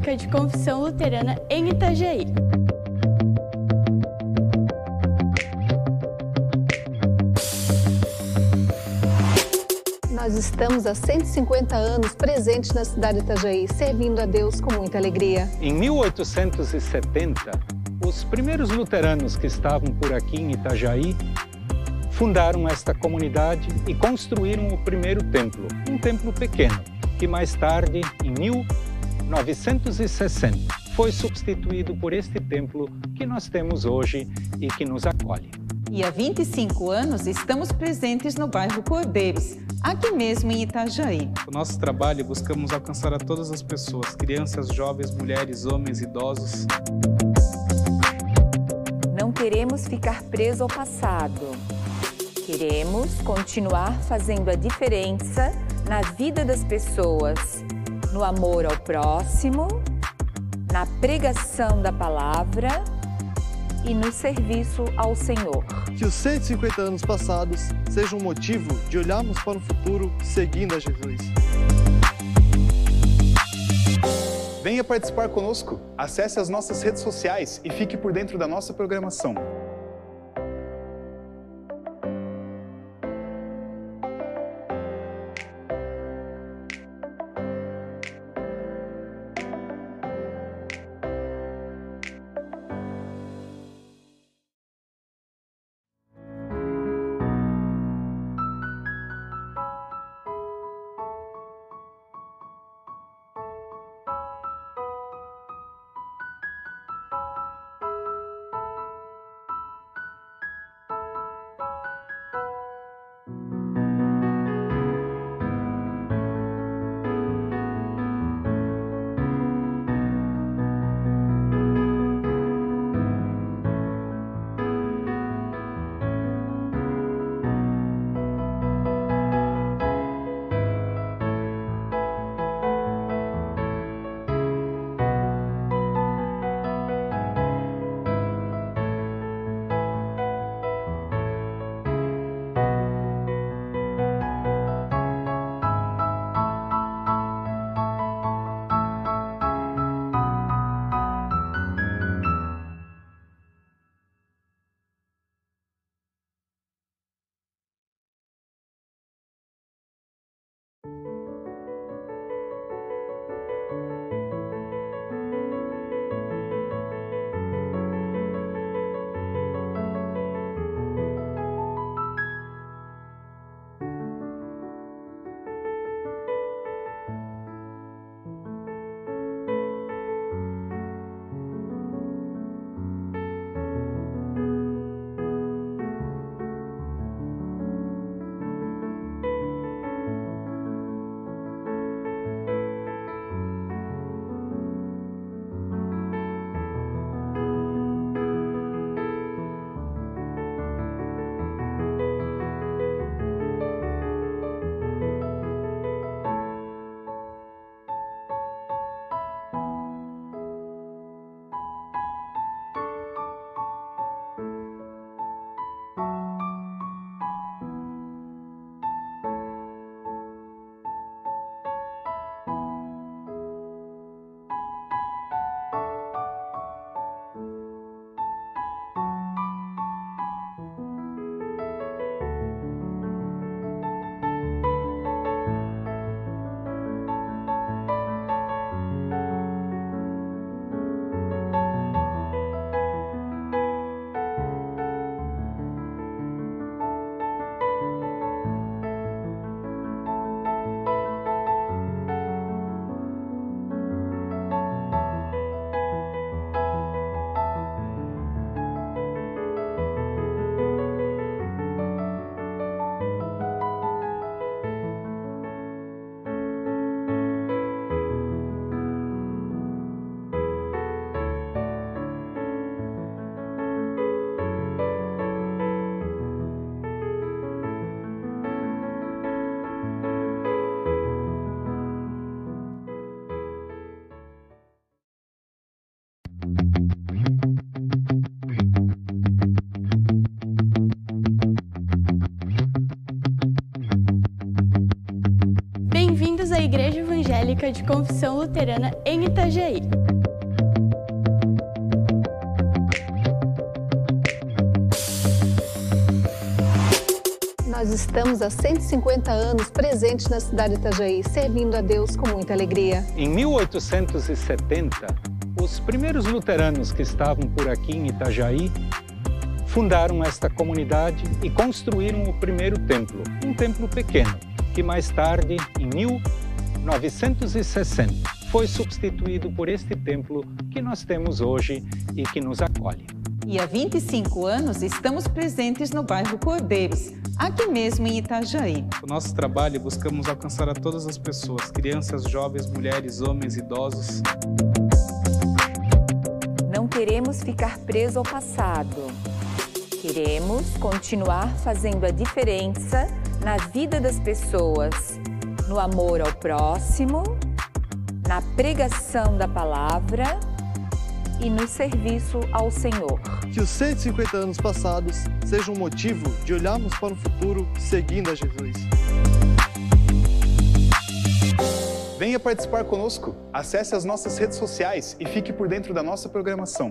De Confissão Luterana em Itajaí. Nós estamos há 150 anos presentes na cidade de Itajaí, servindo a Deus com muita alegria. Em 1870, os primeiros luteranos que estavam por aqui em Itajaí fundaram esta comunidade e construíram o primeiro templo, um templo pequeno, que mais tarde, em 1960, foi substituído por este templo que nós temos hoje e que nos acolhe. E há 25 anos estamos presentes no bairro Cordeiros, aqui mesmo em Itajaí. O nosso trabalho buscamos alcançar a todas as pessoas, crianças, jovens, mulheres, homens, idosos. Não queremos ficar preso ao passado. Queremos continuar fazendo a diferença na vida das pessoas, no amor ao próximo, na pregação da palavra e no serviço ao Senhor. Que os 150 anos passados sejam um motivo de olharmos para o futuro seguindo a Jesus. Venha participar conosco. Acesse as nossas redes sociais e fique por dentro da nossa programação. De Confissão Luterana em Itajaí. Nós estamos há 150 anos presentes na cidade de Itajaí, servindo a Deus com muita alegria. Em 1870, os primeiros luteranos que estavam por aqui em Itajaí fundaram esta comunidade e construíram o primeiro templo, um templo pequeno, que mais tarde, em 1960, foi substituído por este templo que nós temos hoje e que nos acolhe. E há 25 anos estamos presentes no bairro Cordeiros, aqui mesmo em Itajaí. Com nosso trabalho, buscamos alcançar a todas as pessoas, crianças, jovens, mulheres, homens, idosos. Não queremos ficar preso ao passado. Queremos continuar fazendo a diferença na vida das pessoas, no amor ao próximo, na pregação da palavra e no serviço ao Senhor. Que os 150 anos passados sejam um motivo de olharmos para o futuro seguindo a Jesus. Venha participar conosco. Acesse as nossas redes sociais e fique por dentro da nossa programação.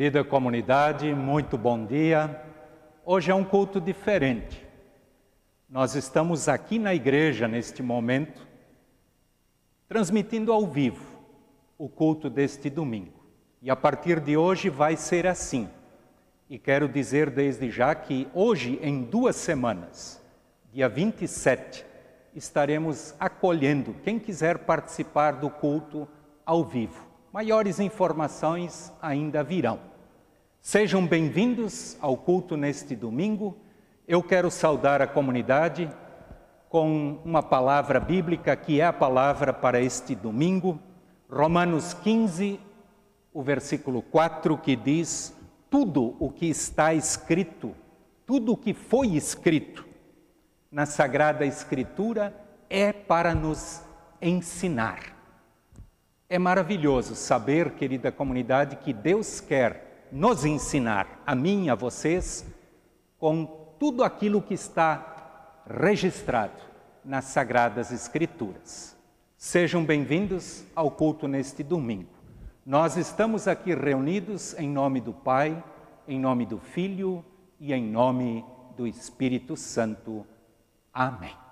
Querida comunidade, muito bom dia. Hoje é um culto diferente. Nós estamos aqui na igreja neste momento, transmitindo ao vivo o culto deste domingo. E a partir de hoje vai ser assim. E quero dizer desde já que hoje, em duas semanas, dia 27, estaremos acolhendo quem quiser participar do culto ao vivo. Maiores informações ainda virão. Sejam bem-vindos ao culto neste domingo. Eu quero saudar a comunidade com uma palavra bíblica que é a palavra para este domingo, Romanos 15, o versículo 4, que diz: Tudo o que está escrito, tudo o que foi escrito na Sagrada Escritura é para nos ensinar É maravilhoso saber, querida comunidade, que Deus quer nos ensinar, a mim e a vocês, com tudo aquilo que está registrado nas Sagradas Escrituras. Sejam bem-vindos ao culto neste domingo. Nós estamos aqui reunidos em nome do Pai, em nome do Filho e em nome do Espírito Santo. Amém.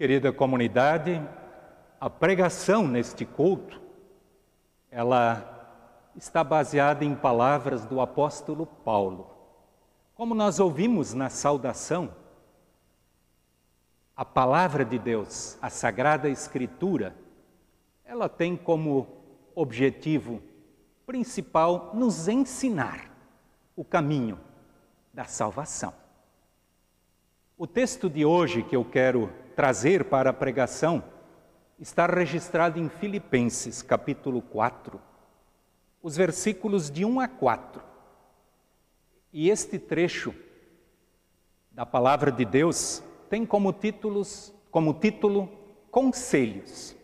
Querida comunidade, a pregação neste culto, ela está baseada em palavras do apóstolo Paulo. Como nós ouvimos na saudação, a palavra de Deus, a Sagrada Escritura, ela tem como objetivo principal nos ensinar o caminho da salvação. O texto de hoje que eu quero trazer para a pregação está registrado em Filipenses, capítulo 4, os versículos de 1 a 4. E este trecho da palavra de Deus tem como títulos, como título Conselhos,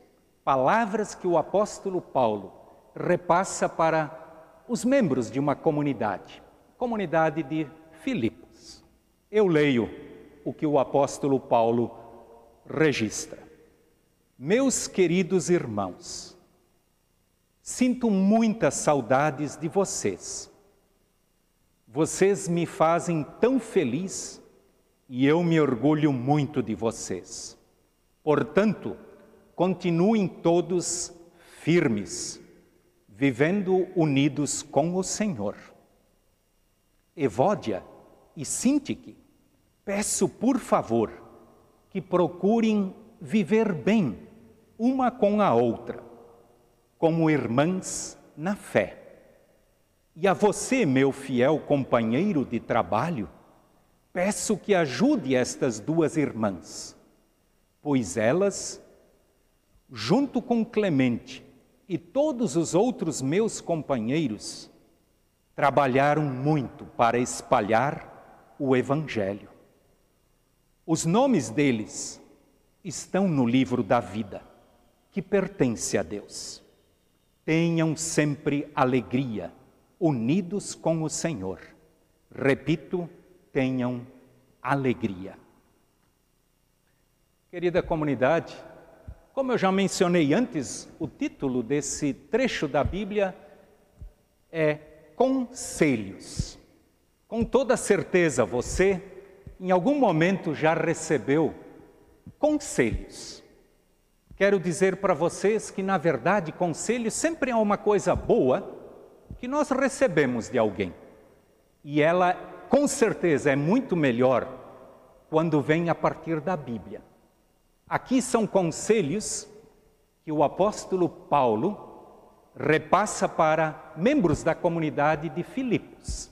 palavras que o apóstolo Paulo repassa para os membros de uma comunidade, comunidade de Filipos. Eu leio o que o apóstolo Paulo registra. Meus queridos irmãos, sinto muitas saudades de vocês. Vocês me fazem tão feliz e eu me orgulho muito de vocês. Portanto, continuem todos firmes, vivendo unidos com o Senhor. Evódia e Sintique, peço por favor, que procurem viver bem uma com a outra, como irmãs na fé. E a você, meu fiel companheiro de trabalho, peço que ajude estas duas irmãs, pois elas, junto com Clemente e todos os outros meus companheiros, trabalharam muito para espalhar o Evangelho. Os nomes deles estão no livro da vida, que pertence a Deus. Tenham sempre alegria, unidos com o Senhor. Repito, tenham alegria. Querida comunidade, como eu já mencionei antes, o título desse trecho da Bíblia é Conselhos. Com toda certeza, você em algum momento já recebeu conselhos. quero dizer para vocês que, na verdade, conselho sempre é uma coisa boa que nós recebemos de alguém. E ela, com certeza, é muito melhor quando vem a partir da Bíblia. Aqui são conselhos que o apóstolo Paulo repassa para membros da comunidade de Filipos.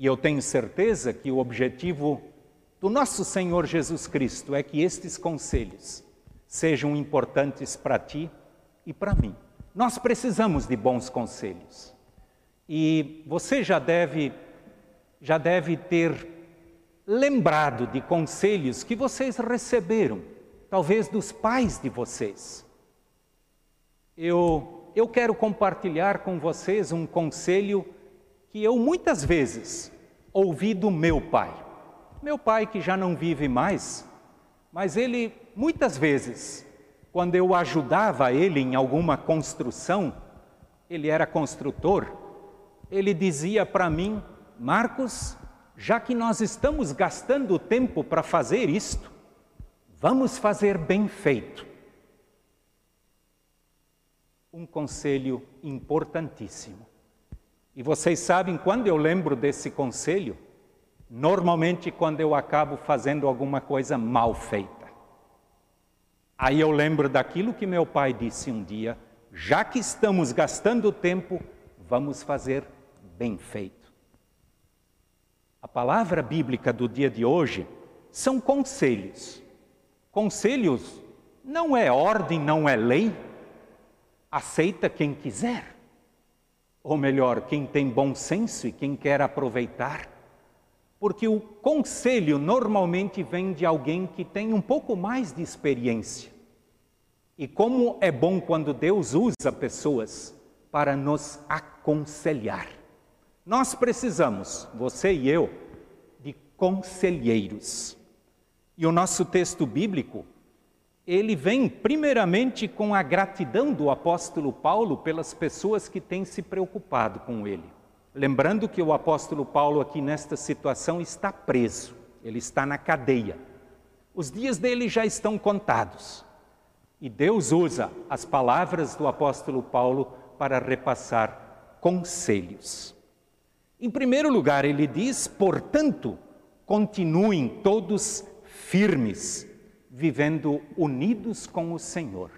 E eu tenho certeza que o objetivo do nosso Senhor Jesus Cristo é que estes conselhos sejam importantes para ti e para mim. Nós precisamos de bons conselhos. E você já deve já deve ter lembrado de conselhos que vocês receberam, talvez dos pais de vocês. Eu eu quero compartilhar com vocês um conselho que eu muitas vezes ouvi do meu pai. Meu pai que já não vive mais, mas ele muitas vezes, quando eu ajudava ele em alguma construção, ele era construtor, ele dizia para mim: Marcos, já que nós estamos gastando tempo para fazer isto, vamos fazer bem feito um conselho importantíssimo. E vocês sabem, quando eu lembro desse conselho, normalmente quando eu acabo fazendo alguma coisa mal feita. Aí eu lembro daquilo que meu pai disse um dia: já que estamos gastando tempo, vamos fazer bem feito. A palavra bíblica do dia de hoje são conselhos. Conselhos não é ordem, não é lei aceita quem quiser. Ou melhor, quem tem bom senso e quem quer aproveitar. Porque o conselho normalmente vem de alguém que tem um pouco mais de experiência. E como é bom quando Deus usa pessoas para nos aconselhar. Nós precisamos, você e eu, de conselheiros. E o nosso texto bíblico ele vem primeiramente com a gratidão do apóstolo Paulo pelas pessoas que têm se preocupado com ele. Lembrando que o apóstolo Paulo, aqui nesta situação, está preso, ele está na cadeia. Os dias dele já estão contados. E Deus usa as palavras do apóstolo Paulo para repassar conselhos. Em primeiro lugar, ele diz: portanto, continuem todos firmes vivendo unidos com o Senhor.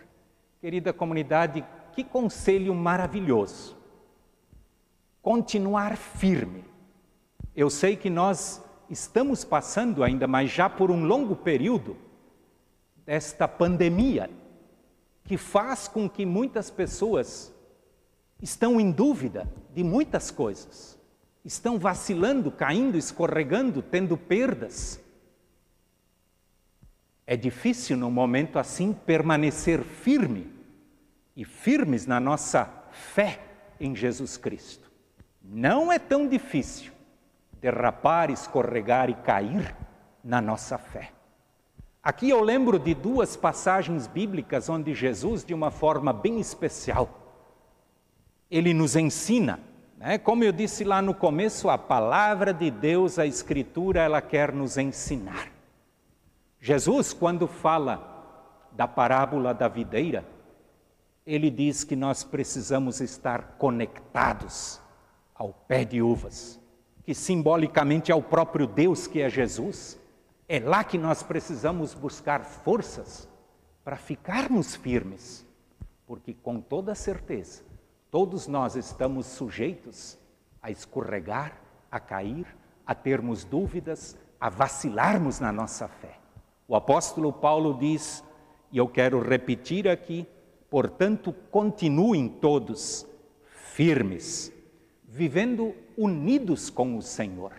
Querida comunidade, que conselho maravilhoso. Continuar firme. Eu sei que nós estamos passando ainda, mas já por um longo período, desta pandemia, que faz com que muitas pessoas estão em dúvida de muitas coisas, estão vacilando, caindo, escorregando, tendo perdas. É difícil num momento assim permanecer firme e firmes na nossa fé em Jesus Cristo. Não é tão difícil derrapar, escorregar e cair na nossa fé. Aqui eu lembro de duas passagens bíblicas onde Jesus, de uma forma bem especial, ele nos ensina, né? como eu disse lá no começo, a palavra de Deus, a Escritura, ela quer nos ensinar. Jesus, quando fala da parábola da videira, ele diz que nós precisamos estar conectados ao pé de uvas, que simbolicamente é o próprio Deus que é Jesus. É lá que nós precisamos buscar forças para ficarmos firmes, porque com toda certeza, todos nós estamos sujeitos a escorregar, a cair, a termos dúvidas, a vacilarmos na nossa fé. O apóstolo Paulo diz, e eu quero repetir aqui, portanto, continuem todos firmes, vivendo unidos com o Senhor.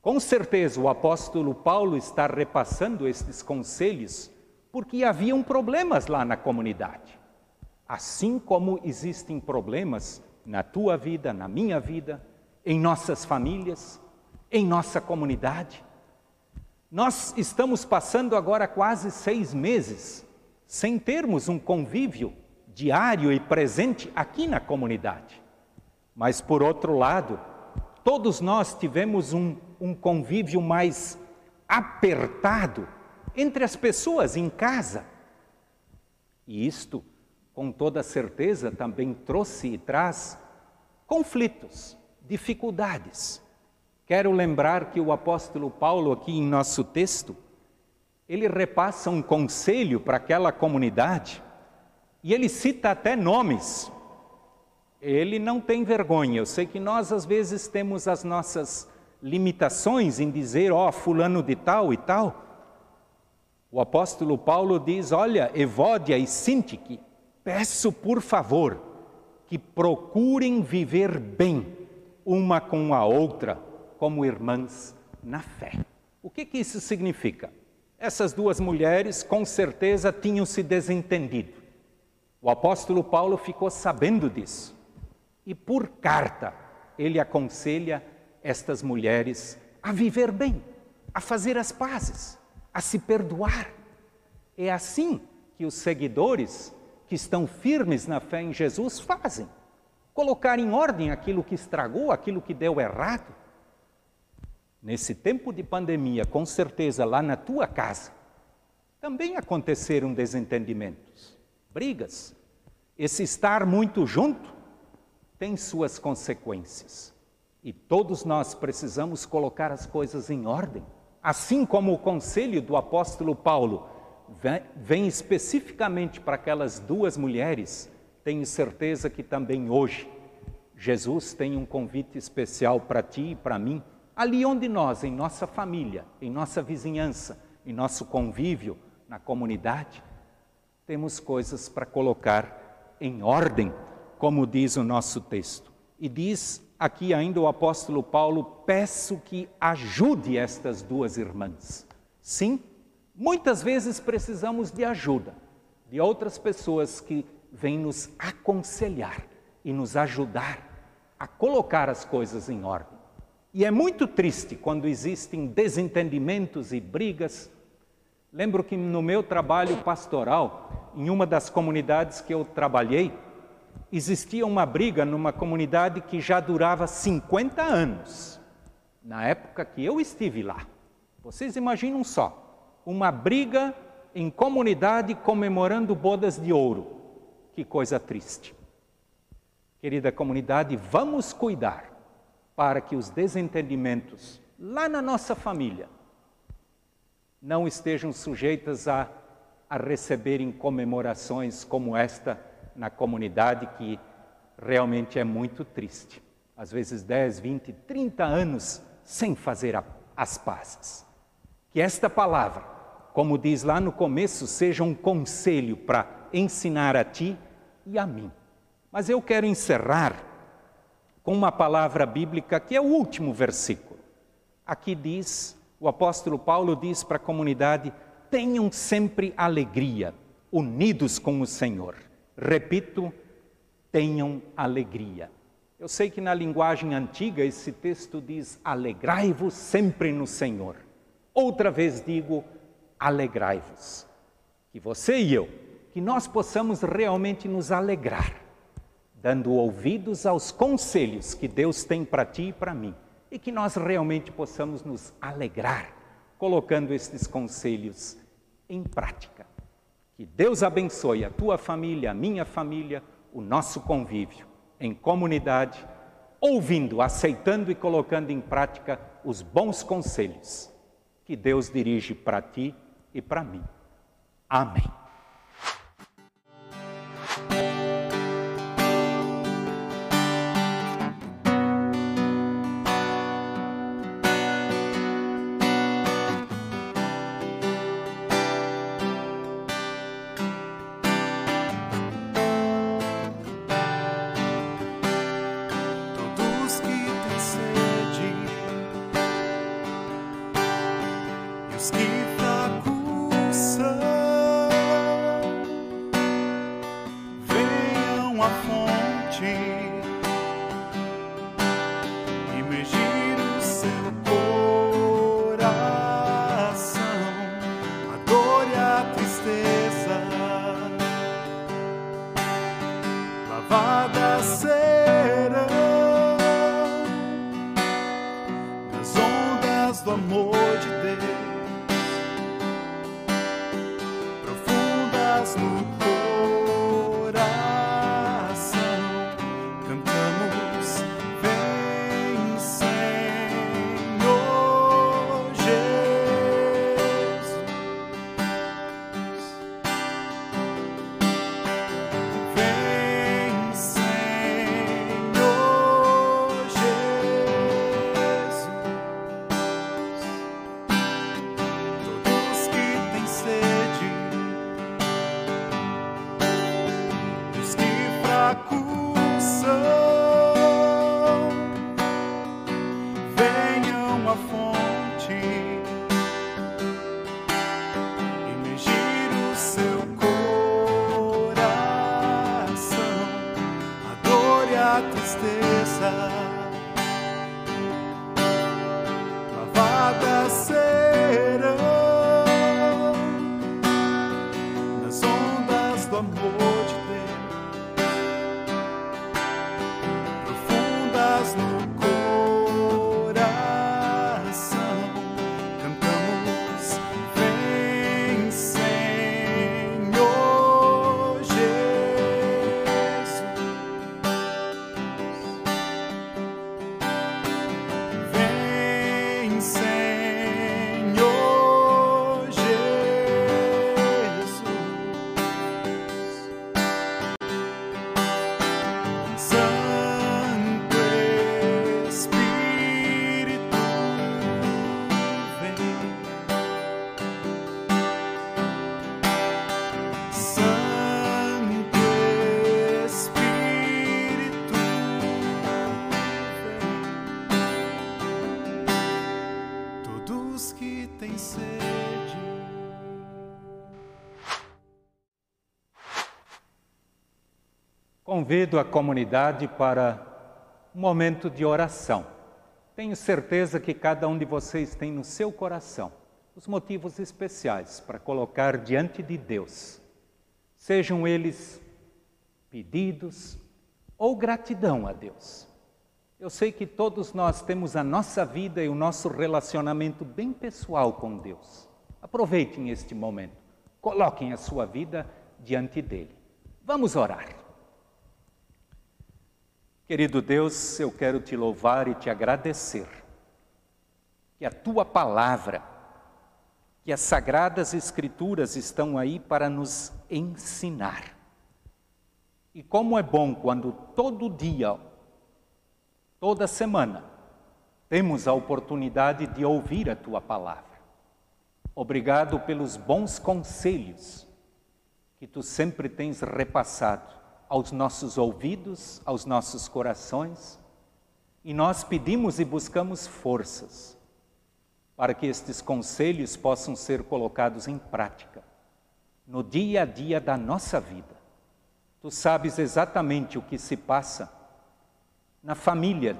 Com certeza o apóstolo Paulo está repassando estes conselhos porque haviam problemas lá na comunidade. Assim como existem problemas na tua vida, na minha vida, em nossas famílias, em nossa comunidade. Nós estamos passando agora quase seis meses sem termos um convívio diário e presente aqui na comunidade. Mas, por outro lado, todos nós tivemos um, um convívio mais apertado entre as pessoas em casa. E isto, com toda certeza, também trouxe e traz conflitos, dificuldades. Quero lembrar que o apóstolo Paulo, aqui em nosso texto, ele repassa um conselho para aquela comunidade e ele cita até nomes. Ele não tem vergonha. Eu sei que nós, às vezes, temos as nossas limitações em dizer, ó, oh, fulano de tal e tal. O apóstolo Paulo diz: Olha, Evódia e Sintique, peço por favor que procurem viver bem uma com a outra, como irmãs na fé. O que, que isso significa? Essas duas mulheres com certeza tinham se desentendido. O apóstolo Paulo ficou sabendo disso. E por carta, ele aconselha estas mulheres a viver bem, a fazer as pazes, a se perdoar. É assim que os seguidores que estão firmes na fé em Jesus fazem. Colocar em ordem aquilo que estragou, aquilo que deu errado. Nesse tempo de pandemia, com certeza lá na tua casa, também aconteceram desentendimentos, brigas. Esse estar muito junto tem suas consequências. E todos nós precisamos colocar as coisas em ordem. Assim como o conselho do apóstolo Paulo vem especificamente para aquelas duas mulheres, tenho certeza que também hoje Jesus tem um convite especial para ti e para mim, ali onde nós, em nossa família, em nossa vizinhança, em nosso convívio, na comunidade, temos coisas para colocar em ordem, como diz o nosso texto. E diz aqui ainda o apóstolo Paulo: peço que ajude estas duas irmãs. Sim, Muitas vezes precisamos de ajuda de outras pessoas que vêm nos aconselhar e nos ajudar a colocar as coisas em ordem. E é muito triste quando existem desentendimentos e brigas. Lembro que no meu trabalho pastoral, em uma das comunidades que eu trabalhei, existia uma briga numa comunidade que já durava 50 anos, na época que eu estive lá. Vocês imaginam só, uma briga em comunidade comemorando bodas de ouro. Que coisa triste. Querida comunidade, vamos cuidar para que os desentendimentos lá na nossa família não estejam sujeitos a, a receberem comemorações como esta na comunidade, que realmente é muito triste. Às vezes 10, 20, 30 anos sem fazer a, as pazes. Que esta palavra como diz lá no começo, seja um conselho para ensinar a ti e a mim. Mas eu quero encerrar com uma palavra bíblica que é o último versículo. Aqui diz, o apóstolo Paulo diz para a comunidade: tenham sempre alegria, unidos com o Senhor. Repito, tenham alegria. Eu sei que na linguagem antiga esse texto diz: alegrai-vos sempre no Senhor. Outra vez digo: alegrai-vos. Que você e eu, que nós possamos realmente nos alegrar, dando ouvidos aos conselhos que Deus tem para ti e para mim, e que nós realmente possamos nos alegrar colocando estes conselhos em prática. Que Deus abençoe a tua família, a minha família, o nosso convívio em comunidade, ouvindo, aceitando e colocando em prática os bons conselhos que Deus dirige para ti e para mim. Amém. Convido a comunidade para um momento de oração. Tenho certeza que cada um de vocês tem no seu coração os motivos especiais para colocar diante de Deus, sejam eles pedidos ou gratidão a Deus. Eu sei que todos nós temos a nossa vida e o nosso relacionamento bem pessoal com Deus. Aproveitem este momento, coloquem a sua vida diante dele. Vamos orar. Querido Deus, eu quero te louvar e te agradecer que a tua palavra, que as sagradas escrituras estão aí para nos ensinar. E como é bom quando todo dia, toda semana, temos a oportunidade de ouvir a tua palavra. Obrigado pelos bons conselhos que tu sempre tens repassado aos nossos ouvidos, aos nossos corações, e nós pedimos e buscamos forças para que estes conselhos possam ser colocados em prática no dia a dia da nossa vida. Tu sabes exatamente o que se passa na família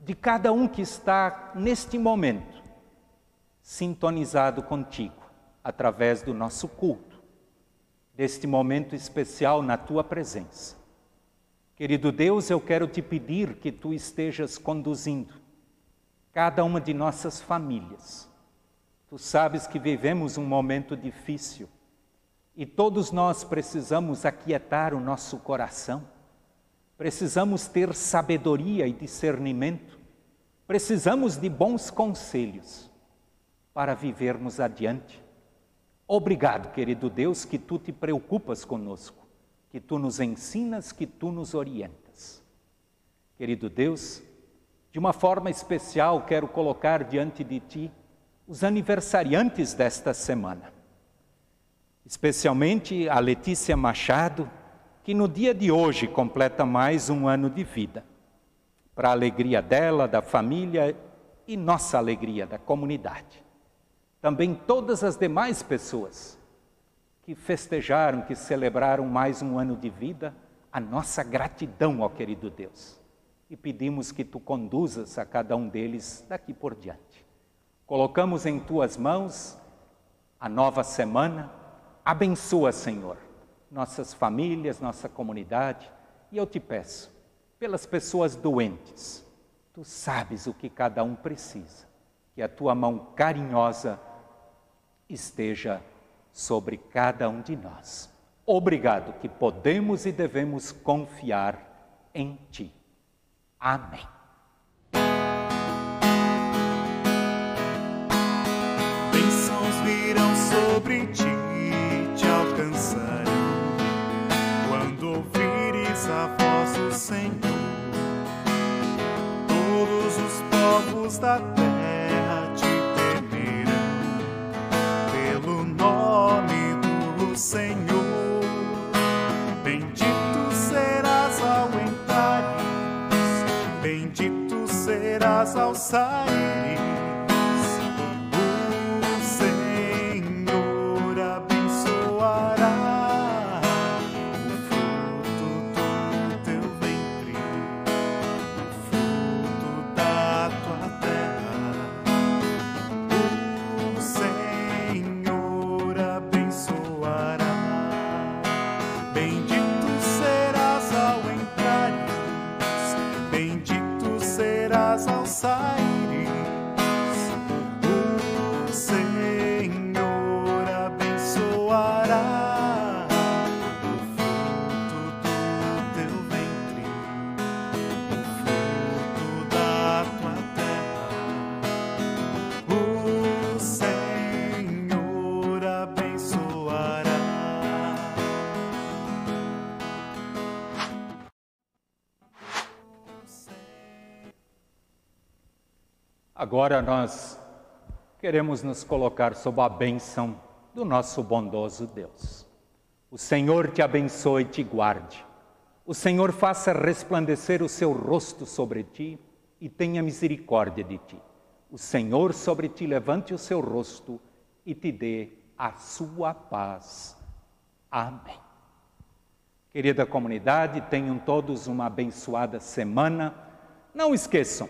de cada um que está neste momento sintonizado contigo através do nosso culto, deste momento especial na tua presença. Querido Deus, eu quero te pedir que tu estejas conduzindo cada uma de nossas famílias. Tu sabes que vivemos um momento difícil e todos nós precisamos aquietar o nosso coração, precisamos ter sabedoria e discernimento, precisamos de bons conselhos para vivermos adiante. Obrigado, querido Deus, que tu te preocupas conosco, que tu nos ensinas, que tu nos orientas. Querido Deus, de uma forma especial quero colocar diante de ti os aniversariantes desta semana especialmente a Letícia Machado, que no dia de hoje completa mais um ano de vida. Para a alegria dela, da família e nossa alegria da comunidade. Também todas as demais pessoas que festejaram, que celebraram mais um ano de vida, a nossa gratidão ao querido Deus. E pedimos que tu conduzas a cada um deles daqui por diante. Colocamos em tuas mãos a nova semana, Abençoa, Senhor, nossas famílias, nossa comunidade, e eu te peço, pelas pessoas doentes, tu sabes o que cada um precisa, que a tua mão carinhosa esteja sobre cada um de nós. Obrigado que podemos e devemos confiar em ti. Amém. Virão sobre ti, te quando ouvires a voz do Senhor. Todos os povos da terra Senhor. Bendito serás ao entrares, bendito serás ao saíres. Agora nós queremos nos colocar sob a bênção do nosso bondoso Deus. O Senhor te abençoe e te guarde. O Senhor faça resplandecer o seu rosto sobre ti e tenha misericórdia de ti. O Senhor sobre ti levante o seu rosto e te dê a sua paz. Amém. Querida comunidade, tenham todos uma abençoada semana. Não esqueçam,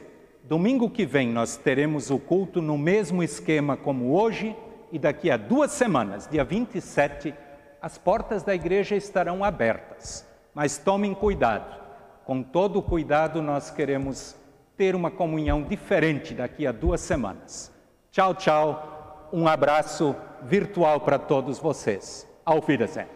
domingo que vem nós teremos o culto no mesmo esquema como hoje e daqui a duas semanas, dia 27, as portas da igreja estarão abertas. Mas tomem cuidado, com todo cuidado nós queremos ter uma comunhão diferente daqui a duas semanas. Tchau, tchau. Um abraço virtual para todos vocês. Auf Wiedersehen.